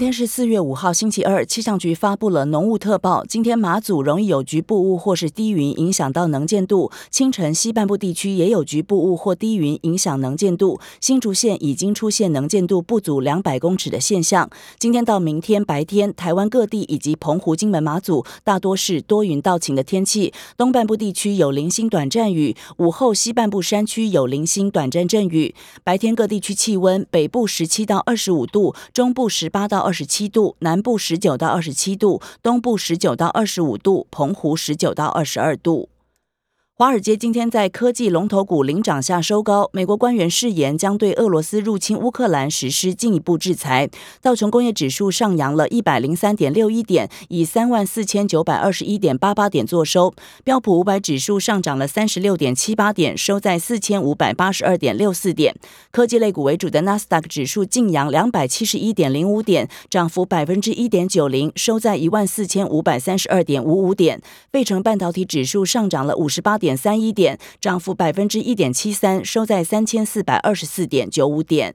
今天是四月五号，星期二。气象局发布了浓雾特报，今天马祖容易有局部雾或是低云，影响到能见度。清晨西半部地区也有局部雾或低云，影响能见度。新竹县已经出现能见度不足两百公尺的现象。今天到明天白天，台湾各地以及澎湖、金门、马祖大多是多云到晴的天气。东半部地区有零星短暂雨，午后西半部山区有零星短暂阵雨。白天各地区气温，北部十七到二十五度，中部十八到。二十七度，南部十九到二十七度，东部十九到二十五度，澎湖十九到二十二度。华尔街今天在科技龙头股领涨下收高。美国官员誓言将对俄罗斯入侵乌克兰实施进一步制裁。道琼工业指数上扬了一百零三点六一点，以三万四千九百二十一点八八点作收。标普五百指数上涨了三十六点七八点，收在四千五百八十二点六四点。科技类股为主的纳斯达克指数晋扬两百七十一点零五点，涨幅百分之一点九零，收在一万四千五百三十二点五五点。费城半导体指数上涨了五十八点。点三一点，涨幅百分之一点七三，收在三千四百二十四点九五点。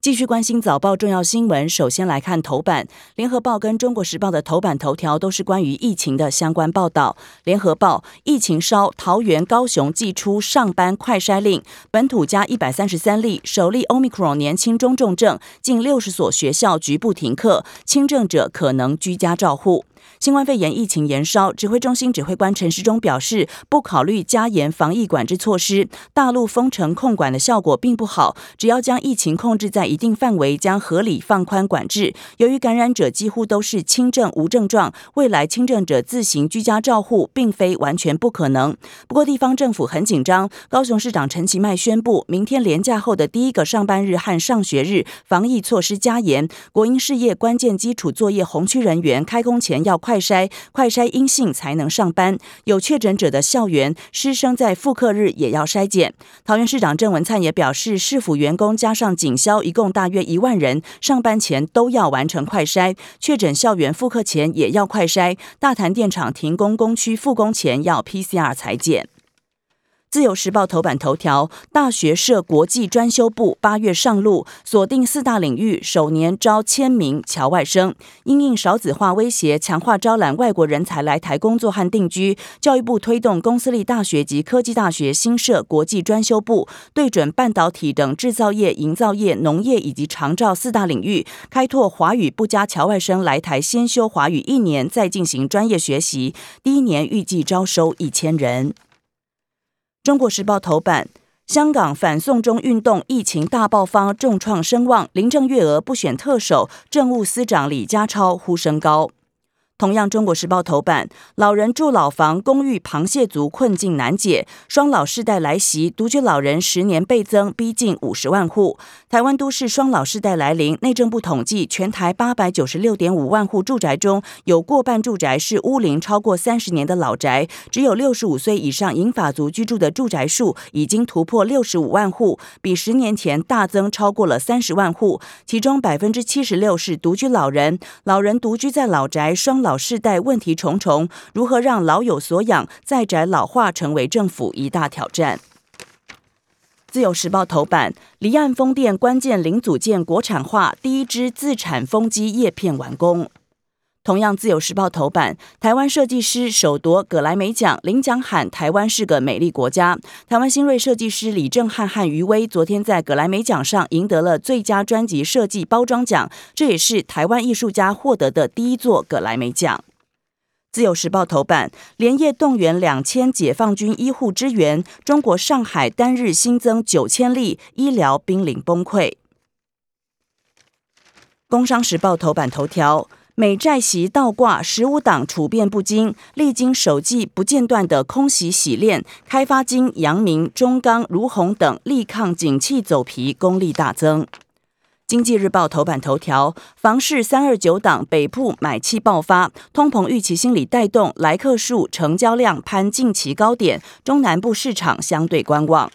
继续关心早报重要新闻，首先来看头版。联合报跟中国时报的头版头条都是关于疫情的相关报道。联合报：疫情烧，桃园、高雄寄出上班快筛令，本土加一百三十三例，首例 Omicron 年轻中重症，近六十所学校局部停课，轻症者可能居家照护。新冠肺炎疫情延烧，指挥中心指挥官陈时中表示，不考虑加严防疫管制措施，大陆封城控管的效果并不好。只要将疫情控制在一定范围，将合理放宽管制。由于感染者几乎都是轻症无症状，未来轻症者自行居家照护，并非完全不可能。不过地方政府很紧张，高雄市长陈其迈宣布，明天连假后的第一个上班日和上学日，防疫措施加严，国营事业关键基础作业红区人员开工前要。快筛，快筛阴性才能上班。有确诊者的校园，师生在复课日也要筛检。桃园市长郑文灿也表示，市府员工加上警消，一共大约一万人，上班前都要完成快筛。确诊校园复课前也要快筛。大潭电厂停工工区复工前要 PCR 裁剪。自由时报头版头条：大学设国际专修部，八月上路，锁定四大领域，首年招千名侨外生。因应少子化威胁，强化招揽外国人才来台工作和定居。教育部推动公私立大学及科技大学新设国际专修部，对准半导体等制造业、营造业、农业以及长照四大领域，开拓华语不加侨外生来台先修华语一年，再进行专业学习。第一年预计招收一千人。中国时报头版：香港反送中运动疫情大爆发，重创声望。林郑月娥不选特首，政务司长李家超呼声高。同样，《中国时报》头版：老人住老房公寓，螃蟹族困境难解，双老世代来袭，独居老人十年倍增，逼近五十万户。台湾都市双老世代来临，内政部统计，全台八百九十六点五万户住宅中，有过半住宅是屋龄超过三十年的老宅，只有六十五岁以上银发族居住的住宅数已经突破六十五万户，比十年前大增超过了三十万户。其中百分之七十六是独居老人，老人独居在老宅，双老。老世代问题重重，如何让老有所养，在宅老化成为政府一大挑战。自由时报头版：离岸风电关键零组件国产化，第一支自产风机叶片完工。同样，《自由时报》头版，台湾设计师首夺葛莱美奖，领奖喊台湾是个美丽国家。台湾新锐设计师李正汉和余威昨天在葛莱美奖上赢得了最佳专辑设计包装奖，这也是台湾艺术家获得的第一座葛莱美奖。《自由时报》头版，连夜动员两千解放军医护支援，中国上海单日新增九千例，医疗濒临崩溃。《工商时报》头版头条。美债息倒挂，十五档处变不惊，历经首季不间断的空袭洗练，开发金、阳明、中钢、如虹等力抗景气走皮，功力大增。经济日报头版头条：房市三二九档北部买气爆发，通膨预期心理带动来客数、成交量攀近期高点，中南部市场相对观望。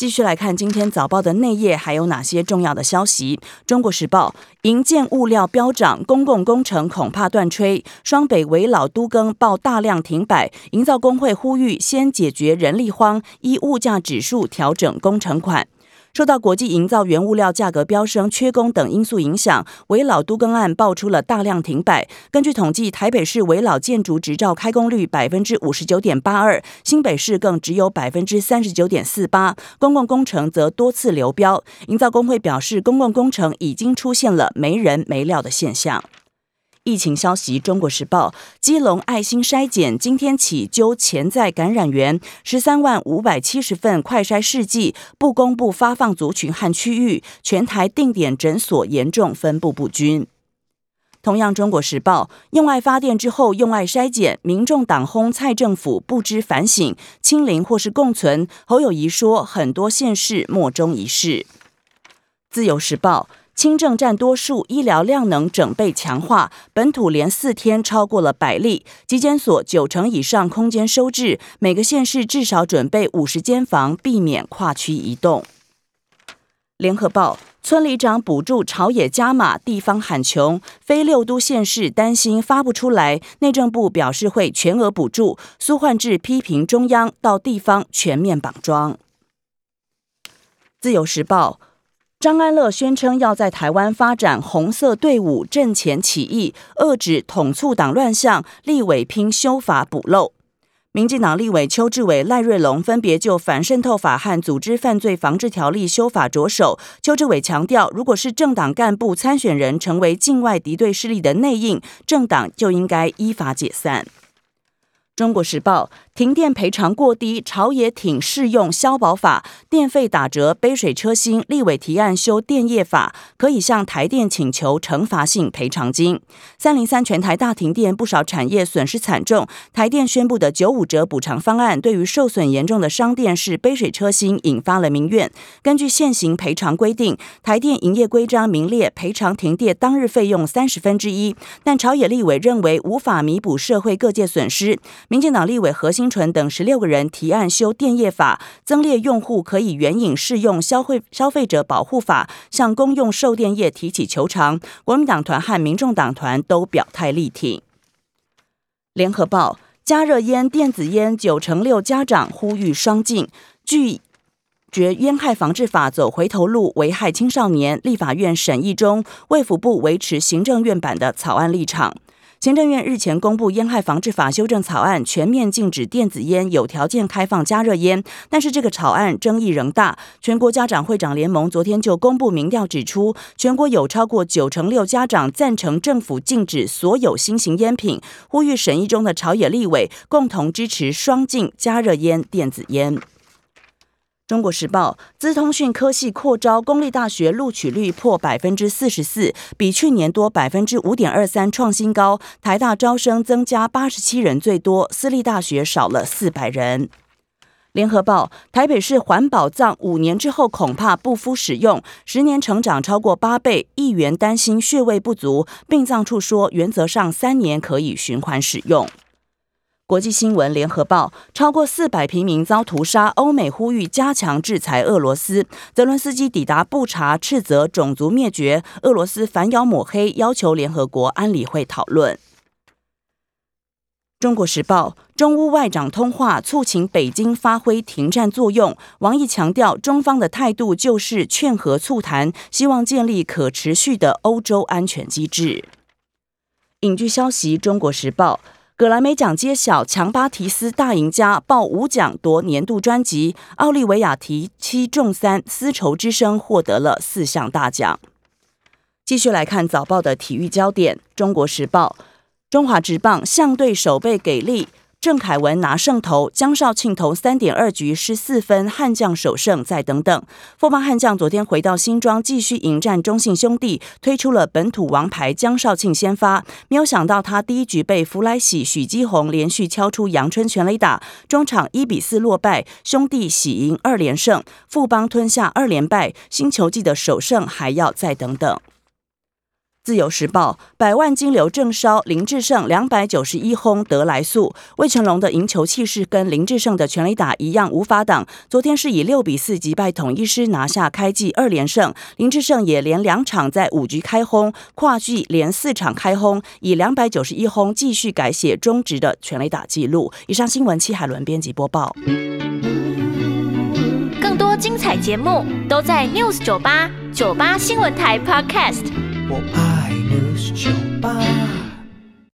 继续来看今天早报的内页，还有哪些重要的消息？中国时报：营建物料飙涨，公共工程恐怕断炊。双北围老都更报大量停摆，营造工会呼吁先解决人力荒，依物价指数调整工程款。受到国际营造原物料价格飙升、缺工等因素影响，围老都更案爆出了大量停摆。根据统计，台北市围老建筑执照开工率百分之五十九点八二，新北市更只有百分之三十九点四八。公共工程则多次流标。营造工会表示，公共工程已经出现了没人没料的现象。疫情消息，《中国时报》基隆爱心筛检今天起揪潜在感染源，十三万五百七十份快筛试剂不公布发放族群和区域，全台定点诊所严重分布不均。同样，《中国时报》用爱发电之后用爱筛检，民众党轰蔡政府不知反省，清零或是共存。侯友谊说，很多县市莫衷一是。《自由时报》轻症占多数，医疗量能整备强化。本土连四天超过了百例，急检所九成以上空间收治，每个县市至少准备五十间房，避免跨区移动。联合报村里长补助朝野加码，地方喊穷，非六都县市担心发不出来，内政部表示会全额补助。苏焕智批评中央到地方全面绑桩。自由时报。张安乐宣称要在台湾发展红色队伍，阵前起义，遏止统促党乱象。立委拼修法补漏。民进党立委邱志伟、赖瑞龙分别就反渗透法和组织犯罪防治条例修法着手。邱志伟强调，如果是政党干部参选人成为境外敌对势力的内应，政党就应该依法解散。中国时报停电赔偿过低，朝野挺适用消保法，电费打折，杯水车薪。立委提案修电业法，可以向台电请求惩罚性赔偿金。三零三全台大停电，不少产业损失惨重。台电宣布的九五折补偿方案，对于受损严重的商店是杯水车薪，引发了民怨。根据现行赔偿规定，台电营业规章名列赔偿停电当日费用三十分之一，但朝野立委认为无法弥补社会各界损失。民进党立委核心纯等十六个人提案修电业法，增列用户可以援引适用消费消费者保护法，向公用售电业提起求偿。国民党团和民众党团都表态力挺。联合报加热烟、电子烟九成六家长呼吁双禁，拒绝烟害防治法走回头路，危害青少年。立法院审议中，卫福部维持行政院版的草案立场。行政院日前公布《烟害防治法》修正草案，全面禁止电子烟，有条件开放加热烟。但是这个草案争议仍大。全国家长会长联盟昨天就公布民调，指出全国有超过九成六家长赞成政府禁止所有新型烟品，呼吁审议中的朝野立委共同支持双禁加热烟、电子烟。中国时报资通讯科系扩招，公立大学录取率破百分之四十四，比去年多百分之五点二三，创新高。台大招生增加八十七人最多，私立大学少了四百人。联合报台北市环保葬五年之后恐怕不敷使用，十年成长超过八倍，议员担心穴位不足，殡葬处说原则上三年可以循环使用。国际新闻：联合报超过四百平民遭屠杀，欧美呼吁加强制裁俄罗斯。泽伦斯基抵达布查，斥责种族灭绝，俄罗斯反咬抹黑，要求联合国安理会讨论。中国时报中乌外长通话，促请北京发挥停战作用。王毅强调，中方的态度就是劝和促谈，希望建立可持续的欧洲安全机制。影剧消息：中国时报。格莱美奖揭晓，强巴提斯大赢家，报五奖夺年度专辑。奥利维亚提七中三，丝绸之声获得了四项大奖。继续来看早报的体育焦点，《中国时报》中华职棒相对手背给力。郑凯文拿胜投，江少庆投三点二局失四分，悍将首胜。再等等，富邦悍将昨天回到新庄，继续迎战中信兄弟，推出了本土王牌江少庆先发。没有想到他第一局被弗莱喜、许基宏连续敲出阳春全垒打，中场一比四落败，兄弟喜赢二连胜，富邦吞下二连败，新球季的首胜还要再等等。自由时报，百万金流正烧，林志胜两百九十一轰得来速。魏成龙的赢球气势跟林志胜的全垒打一样无法挡。昨天是以六比四击败统一师，拿下开季二连胜。林志胜也连两场在五局开轰，跨季连四场开轰，以两百九十一轰继续改写中职的全垒打纪录。以上新闻，戚海伦编辑播报。更多精彩节目都在 News 九八九八新闻台 Podcast。我爱 nos chupar.